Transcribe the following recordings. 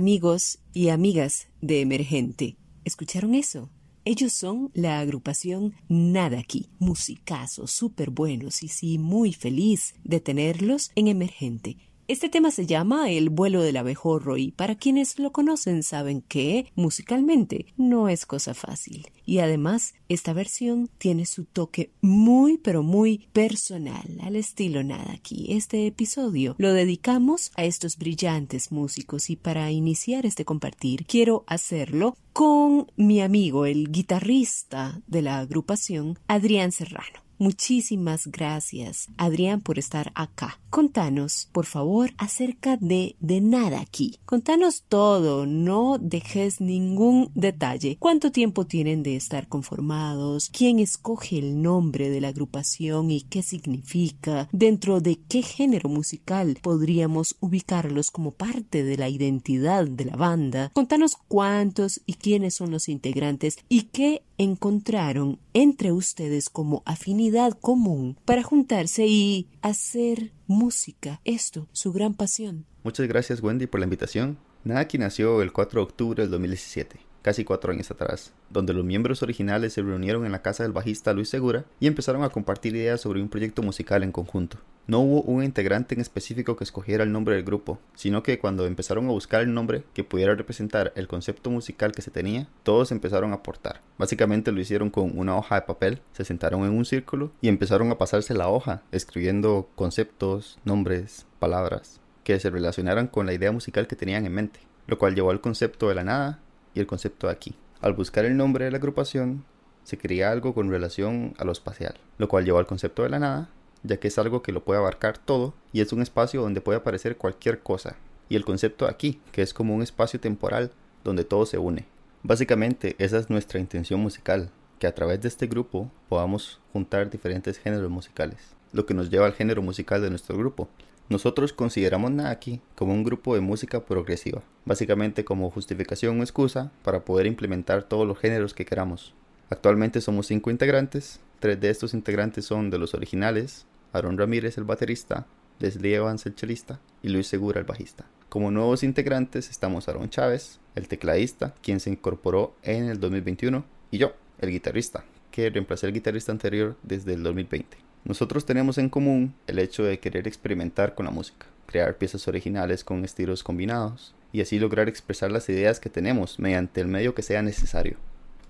Amigos y amigas de Emergente. ¿Escucharon eso? Ellos son la agrupación Nada aquí, musicazos súper buenos y sí, muy feliz de tenerlos en Emergente. Este tema se llama El vuelo del abejorro y para quienes lo conocen saben que musicalmente no es cosa fácil. Y además esta versión tiene su toque muy pero muy personal al estilo nada aquí. Este episodio lo dedicamos a estos brillantes músicos y para iniciar este compartir quiero hacerlo con mi amigo el guitarrista de la agrupación Adrián Serrano. Muchísimas gracias, Adrián, por estar acá. Contanos, por favor, acerca de De Nada aquí. Contanos todo, no dejes ningún detalle. ¿Cuánto tiempo tienen de estar conformados? ¿Quién escoge el nombre de la agrupación y qué significa? ¿Dentro de qué género musical podríamos ubicarlos como parte de la identidad de la banda? Contanos cuántos y quiénes son los integrantes y qué encontraron entre ustedes como afinidad común para juntarse y hacer música. Esto, su gran pasión. Muchas gracias Wendy por la invitación. Naki nació el 4 de octubre del 2017 casi cuatro años atrás, donde los miembros originales se reunieron en la casa del bajista Luis Segura y empezaron a compartir ideas sobre un proyecto musical en conjunto. No hubo un integrante en específico que escogiera el nombre del grupo, sino que cuando empezaron a buscar el nombre que pudiera representar el concepto musical que se tenía, todos empezaron a aportar. Básicamente lo hicieron con una hoja de papel, se sentaron en un círculo y empezaron a pasarse la hoja, escribiendo conceptos, nombres, palabras, que se relacionaran con la idea musical que tenían en mente, lo cual llevó al concepto de la nada y el concepto de aquí. Al buscar el nombre de la agrupación, se quería algo con relación a lo espacial, lo cual llevó al concepto de la nada, ya que es algo que lo puede abarcar todo y es un espacio donde puede aparecer cualquier cosa. Y el concepto aquí, que es como un espacio temporal donde todo se une. Básicamente esa es nuestra intención musical, que a través de este grupo podamos juntar diferentes géneros musicales, lo que nos lleva al género musical de nuestro grupo, nosotros consideramos Naki como un grupo de música progresiva, básicamente como justificación o excusa para poder implementar todos los géneros que queramos. Actualmente somos cinco integrantes, tres de estos integrantes son de los originales, Aaron Ramírez el baterista, Leslie Evans el chelista y Luis Segura el bajista. Como nuevos integrantes estamos Aaron Chávez, el tecladista, quien se incorporó en el 2021, y yo, el guitarrista, que reemplacé al guitarrista anterior desde el 2020. Nosotros tenemos en común el hecho de querer experimentar con la música, crear piezas originales con estilos combinados y así lograr expresar las ideas que tenemos mediante el medio que sea necesario.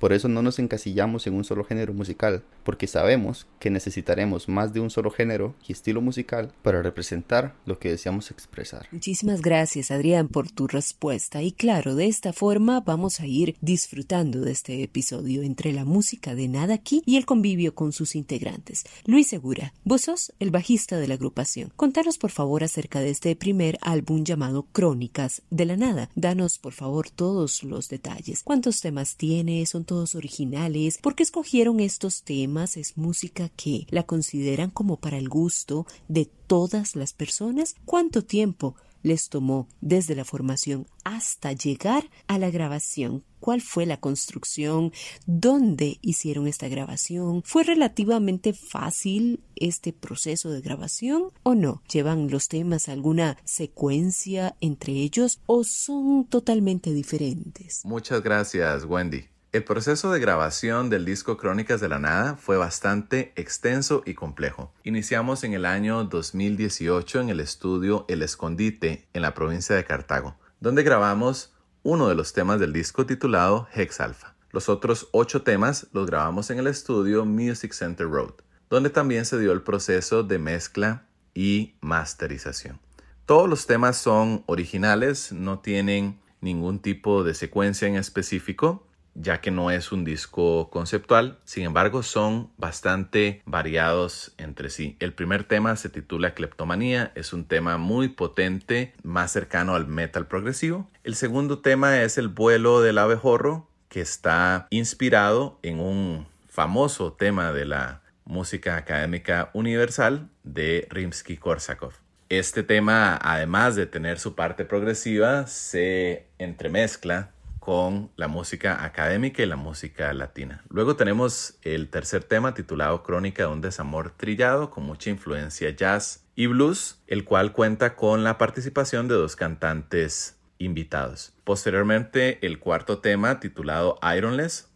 Por eso no nos encasillamos en un solo género musical, porque sabemos que necesitaremos más de un solo género y estilo musical para representar lo que deseamos expresar. Muchísimas gracias Adrián por tu respuesta y claro, de esta forma vamos a ir disfrutando de este episodio entre la música de Nada aquí y el convivio con sus integrantes. Luis Segura, vos sos el bajista de la agrupación. Contanos por favor acerca de este primer álbum llamado Crónicas de la Nada. Danos por favor todos los detalles. ¿Cuántos temas tiene? ¿Son todos originales? ¿Por qué escogieron estos temas? ¿Es música que la consideran como para el gusto de todas las personas? ¿Cuánto tiempo les tomó desde la formación hasta llegar a la grabación? ¿Cuál fue la construcción? ¿Dónde hicieron esta grabación? ¿Fue relativamente fácil este proceso de grabación o no? ¿Llevan los temas alguna secuencia entre ellos o son totalmente diferentes? Muchas gracias, Wendy. El proceso de grabación del disco Crónicas de la Nada fue bastante extenso y complejo. Iniciamos en el año 2018 en el estudio El Escondite en la provincia de Cartago, donde grabamos uno de los temas del disco titulado Hex Alpha. Los otros ocho temas los grabamos en el estudio Music Center Road, donde también se dio el proceso de mezcla y masterización. Todos los temas son originales, no tienen ningún tipo de secuencia en específico ya que no es un disco conceptual, sin embargo son bastante variados entre sí. El primer tema se titula Kleptomanía, es un tema muy potente, más cercano al metal progresivo. El segundo tema es El vuelo del abejorro, que está inspirado en un famoso tema de la música académica universal de Rimsky-Korsakov. Este tema, además de tener su parte progresiva, se entremezcla con la música académica y la música latina. Luego tenemos el tercer tema titulado Crónica de un desamor trillado con mucha influencia jazz y blues, el cual cuenta con la participación de dos cantantes invitados. Posteriormente el cuarto tema titulado Ironless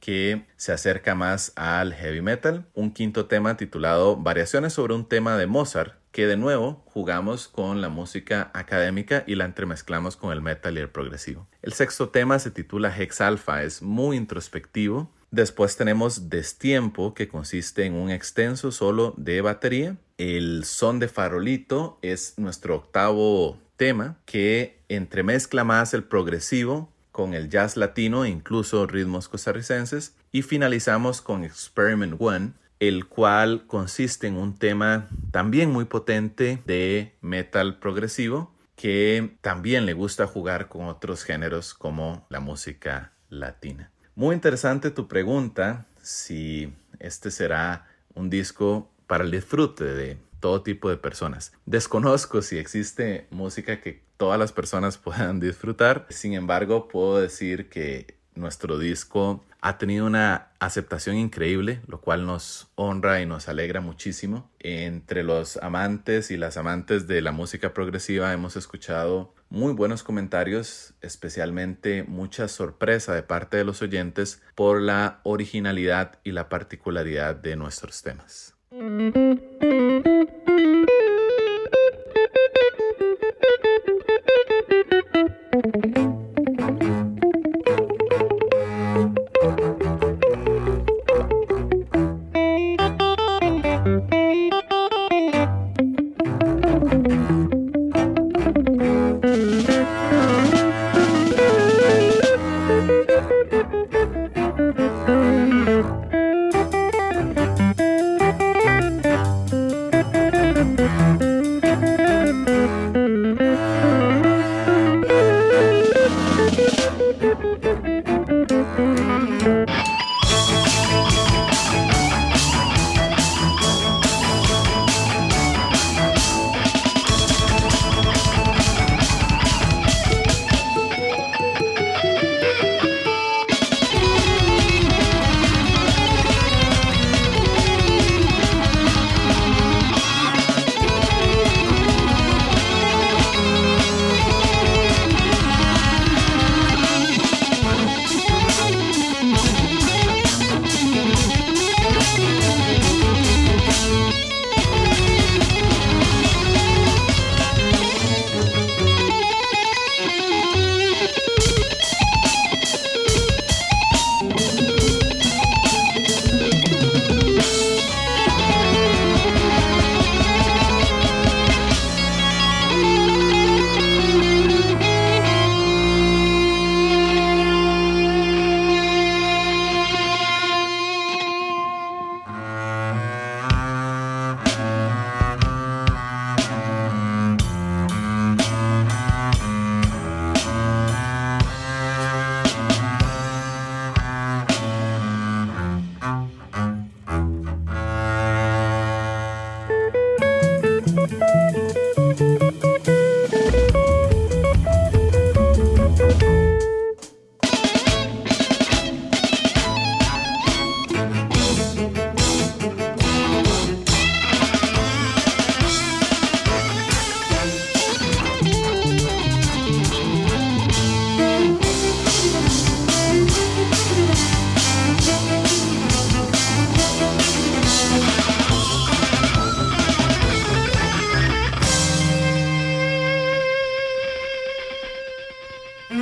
que se acerca más al heavy metal. Un quinto tema titulado Variaciones sobre un tema de Mozart que de nuevo jugamos con la música académica y la entremezclamos con el metal y el progresivo. El sexto tema se titula Hex Alpha, es muy introspectivo. Después tenemos Destiempo, que consiste en un extenso solo de batería. El son de farolito es nuestro octavo tema que entremezcla más el progresivo con el jazz latino e incluso ritmos costarricenses. Y finalizamos con Experiment One, el cual consiste en un tema también muy potente de metal progresivo que también le gusta jugar con otros géneros como la música latina. Muy interesante tu pregunta si este será un disco para el disfrute de todo tipo de personas. Desconozco si existe música que todas las personas puedan disfrutar. Sin embargo, puedo decir que nuestro disco ha tenido una aceptación increíble, lo cual nos honra y nos alegra muchísimo. Entre los amantes y las amantes de la música progresiva hemos escuchado muy buenos comentarios, especialmente mucha sorpresa de parte de los oyentes por la originalidad y la particularidad de nuestros temas.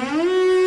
Música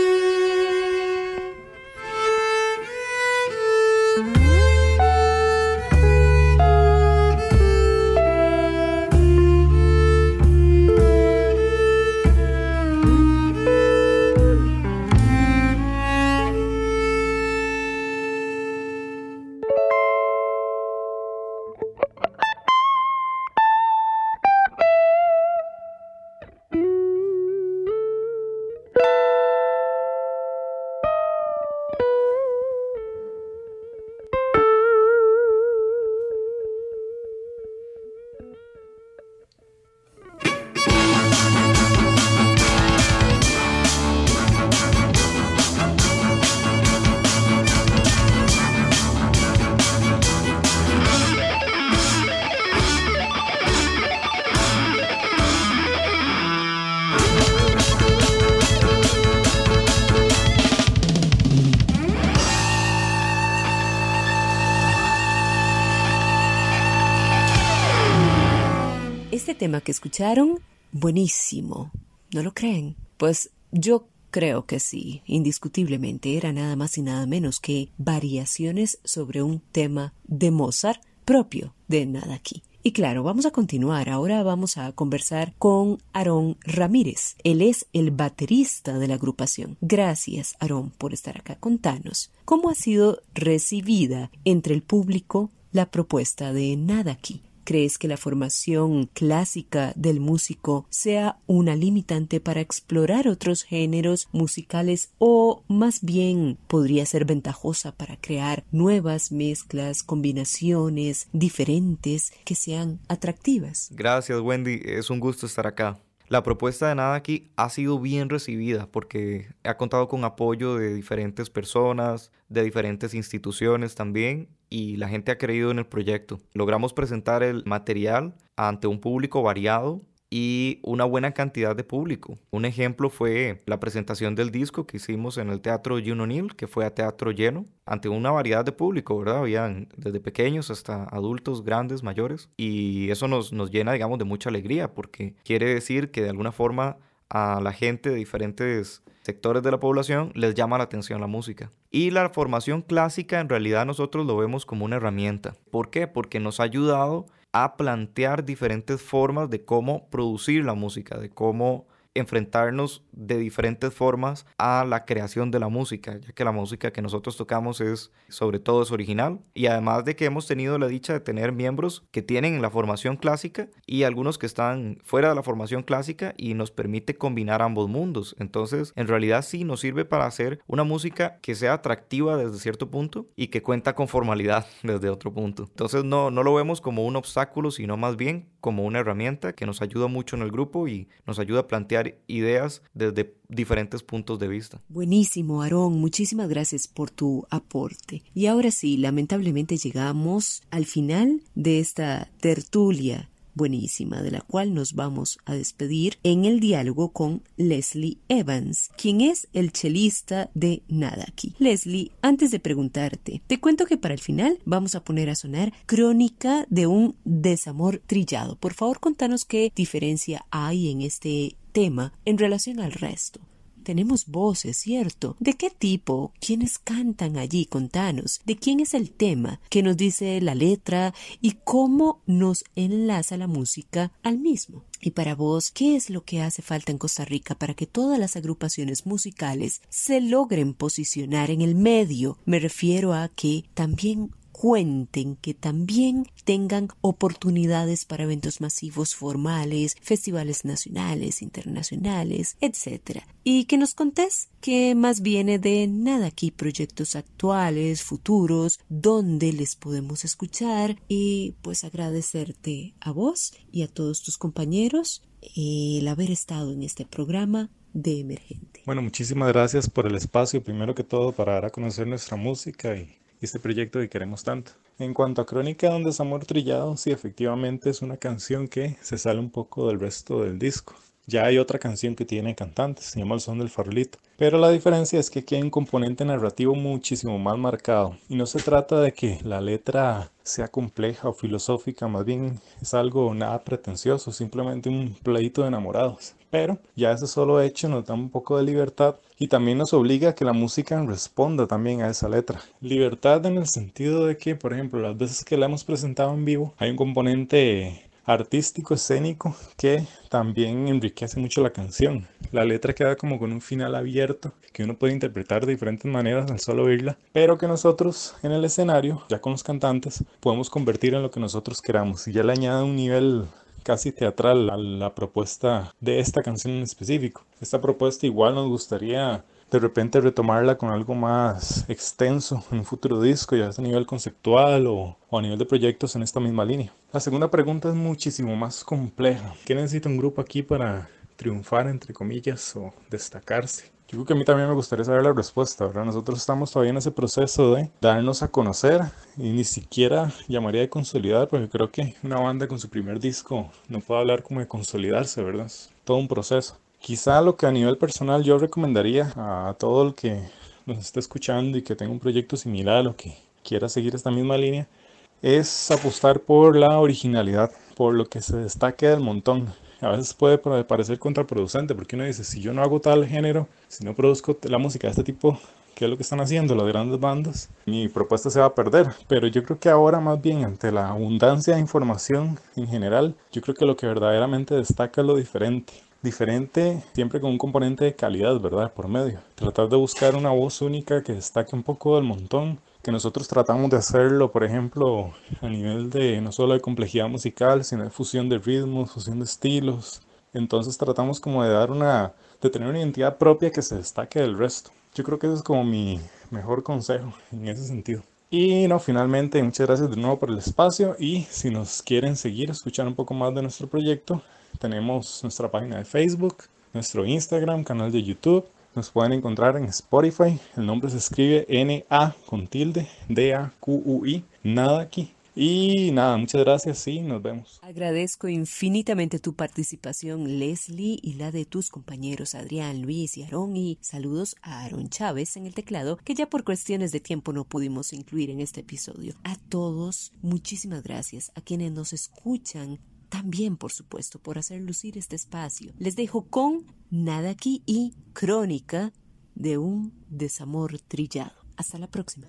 tema que escucharon, buenísimo. ¿No lo creen? Pues yo creo que sí, indiscutiblemente era nada más y nada menos que variaciones sobre un tema de Mozart propio de Nada aquí. Y claro, vamos a continuar. Ahora vamos a conversar con Aarón Ramírez. Él es el baterista de la agrupación. Gracias, Aarón, por estar acá. Contanos, ¿cómo ha sido recibida entre el público la propuesta de Nadaki. ¿Crees que la formación clásica del músico sea una limitante para explorar otros géneros musicales o más bien podría ser ventajosa para crear nuevas mezclas, combinaciones diferentes que sean atractivas? Gracias Wendy, es un gusto estar acá. La propuesta de Nada aquí ha sido bien recibida porque ha contado con apoyo de diferentes personas, de diferentes instituciones también y la gente ha creído en el proyecto. Logramos presentar el material ante un público variado y una buena cantidad de público. Un ejemplo fue la presentación del disco que hicimos en el Teatro Juno O'Neill, que fue a teatro lleno, ante una variedad de público, ¿verdad? Habían desde pequeños hasta adultos, grandes, mayores, y eso nos, nos llena, digamos, de mucha alegría, porque quiere decir que de alguna forma a la gente de diferentes sectores de la población les llama la atención la música. Y la formación clásica en realidad nosotros lo vemos como una herramienta. ¿Por qué? Porque nos ha ayudado a plantear diferentes formas de cómo producir la música, de cómo enfrentarnos de diferentes formas a la creación de la música, ya que la música que nosotros tocamos es sobre todo es original y además de que hemos tenido la dicha de tener miembros que tienen la formación clásica y algunos que están fuera de la formación clásica y nos permite combinar ambos mundos. Entonces, en realidad sí nos sirve para hacer una música que sea atractiva desde cierto punto y que cuenta con formalidad desde otro punto. Entonces, no no lo vemos como un obstáculo, sino más bien como una herramienta que nos ayuda mucho en el grupo y nos ayuda a plantear ideas desde diferentes puntos de vista. Buenísimo, Aarón. Muchísimas gracias por tu aporte. Y ahora sí, lamentablemente llegamos al final de esta tertulia buenísima, de la cual nos vamos a despedir en el diálogo con Leslie Evans, quien es el chelista de Nadaki. Leslie, antes de preguntarte, te cuento que para el final vamos a poner a sonar Crónica de un desamor trillado. Por favor, contanos qué diferencia hay en este tema en relación al resto. Tenemos voces, ¿cierto? ¿De qué tipo? ¿Quiénes cantan allí? Contanos. ¿De quién es el tema? ¿Qué nos dice la letra? ¿Y cómo nos enlaza la música al mismo? Y para vos, ¿qué es lo que hace falta en Costa Rica para que todas las agrupaciones musicales se logren posicionar en el medio? Me refiero a que también cuenten, que también tengan oportunidades para eventos masivos formales, festivales nacionales, internacionales, etc. Y que nos contés que más viene de nada aquí, proyectos actuales, futuros, donde les podemos escuchar y pues agradecerte a vos y a todos tus compañeros el haber estado en este programa de emergente. Bueno, muchísimas gracias por el espacio, primero que todo, para dar a conocer nuestra música y este proyecto que queremos tanto. En cuanto a Crónica de un desamor trillado, sí, efectivamente es una canción que se sale un poco del resto del disco. Ya hay otra canción que tiene cantantes, se llama El Son del Farolito. Pero la diferencia es que aquí hay un componente narrativo muchísimo más marcado. Y no se trata de que la letra sea compleja o filosófica, más bien es algo nada pretencioso, simplemente un pleito de enamorados. Pero ya ese solo hecho nos da un poco de libertad y también nos obliga a que la música responda también a esa letra. Libertad en el sentido de que, por ejemplo, las veces que la hemos presentado en vivo, hay un componente artístico, escénico, que también enriquece mucho la canción. La letra queda como con un final abierto que uno puede interpretar de diferentes maneras al solo oírla, pero que nosotros en el escenario, ya con los cantantes, podemos convertir en lo que nosotros queramos y ya le añade un nivel casi teatral a la propuesta de esta canción en específico. Esta propuesta igual nos gustaría de repente retomarla con algo más extenso en un futuro disco, ya a nivel conceptual o, a nivel de proyectos en esta misma línea. La segunda pregunta es muchísimo más compleja. ¿Qué necesita un grupo aquí para triunfar, entre comillas, o destacarse? Yo creo que a mí también me gustaría saber la respuesta, ¿verdad? Nosotros estamos todavía en ese proceso de darnos a conocer y ni siquiera llamaría de consolidar, porque creo que una banda con su primer disco no puede hablar como de consolidarse, ¿verdad? Es todo un proceso. Quizá lo que a nivel personal yo recomendaría a todo el que nos esté escuchando y que tenga un proyecto similar o que quiera seguir esta misma línea es apostar por la originalidad, por lo que se destaque del montón. A veces puede parecer contraproducente porque uno dice, si yo no hago tal género, si no produzco la música de este tipo, ¿qué es lo que están haciendo las grandes bandas? Mi propuesta se va a perder. Pero yo creo que ahora más bien ante la abundancia de información en general, yo creo que lo que verdaderamente destaca es lo diferente diferente, siempre con un componente de calidad, ¿verdad? Por medio. Tratar de buscar una voz única que destaque un poco del montón que nosotros tratamos de hacerlo, por ejemplo, a nivel de no solo de complejidad musical, sino de fusión de ritmos, fusión de estilos. Entonces tratamos como de dar una, de tener una identidad propia que se destaque del resto. Yo creo que ese es como mi mejor consejo en ese sentido. Y no, finalmente, muchas gracias de nuevo por el espacio y si nos quieren seguir, escuchar un poco más de nuestro proyecto, tenemos nuestra página de Facebook, nuestro Instagram, canal de YouTube. Nos pueden encontrar en Spotify. El nombre se escribe N-A con tilde D-A-Q-U-I. Nada aquí. Y nada, muchas gracias y nos vemos. Agradezco infinitamente tu participación, Leslie, y la de tus compañeros Adrián, Luis y Aarón. Y saludos a Aaron Chávez en el teclado, que ya por cuestiones de tiempo no pudimos incluir en este episodio. A todos, muchísimas gracias. A quienes nos escuchan, también, por supuesto, por hacer lucir este espacio. Les dejo con Nada aquí y Crónica de un desamor trillado. Hasta la próxima.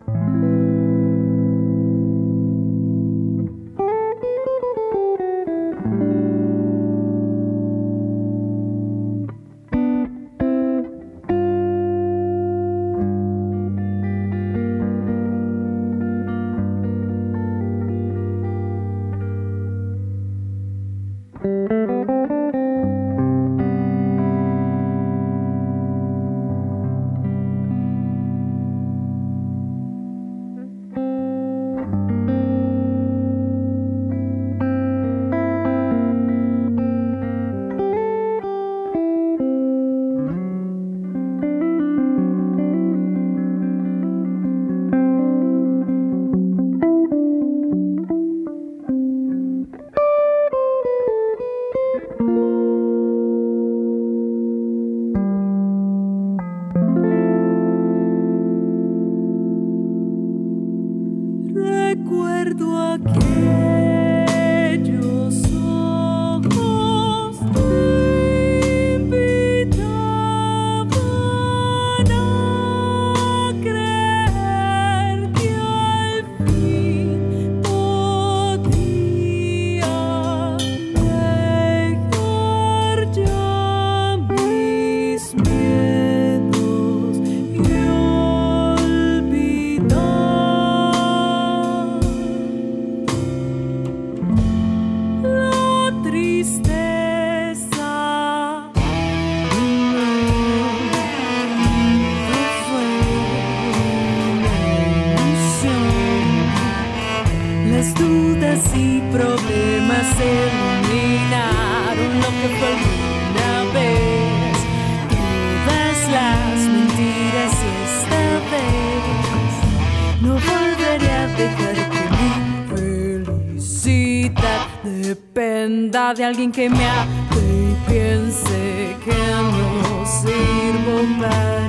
De alguien que me ame y piense que no sirvo para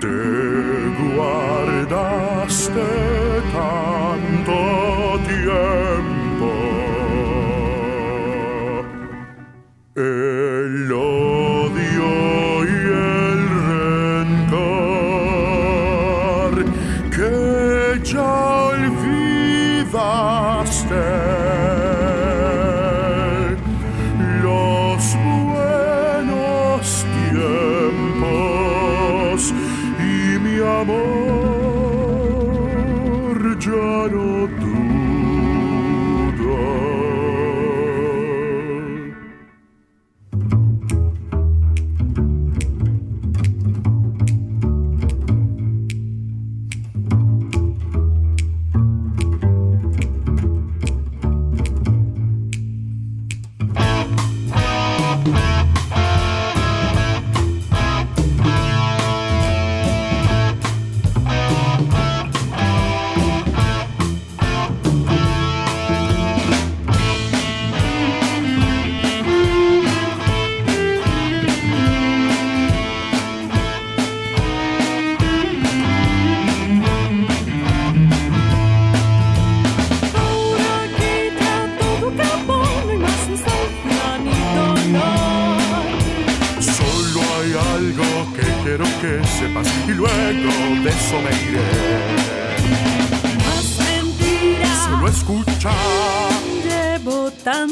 más.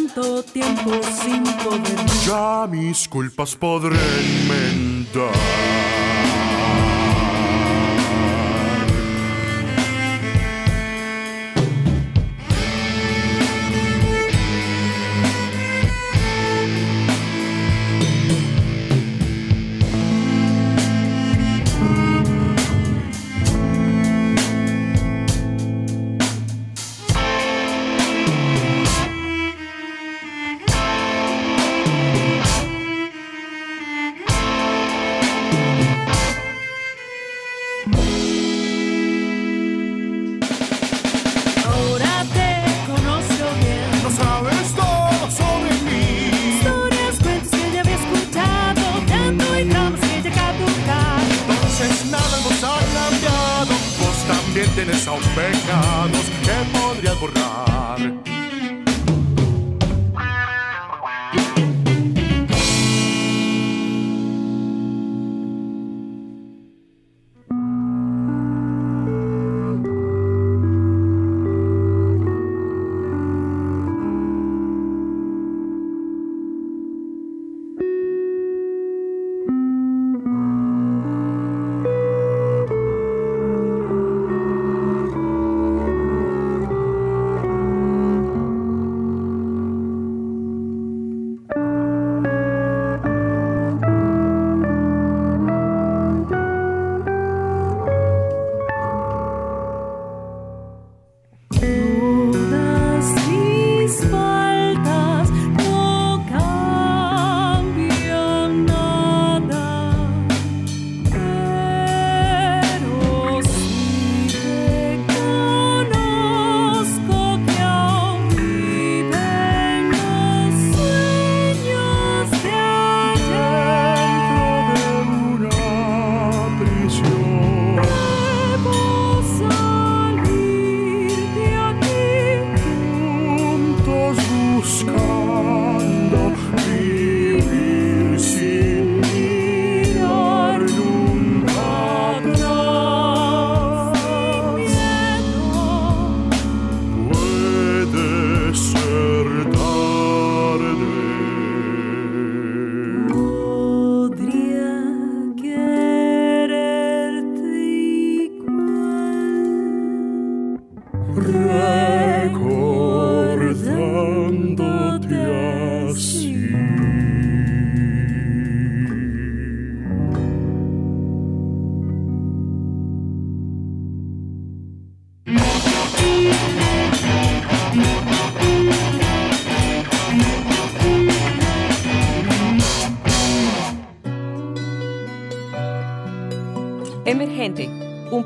tanto tiempo sin poder. Ya mis culpas podré enmendar. pertenece a un pecado que podrías borrar.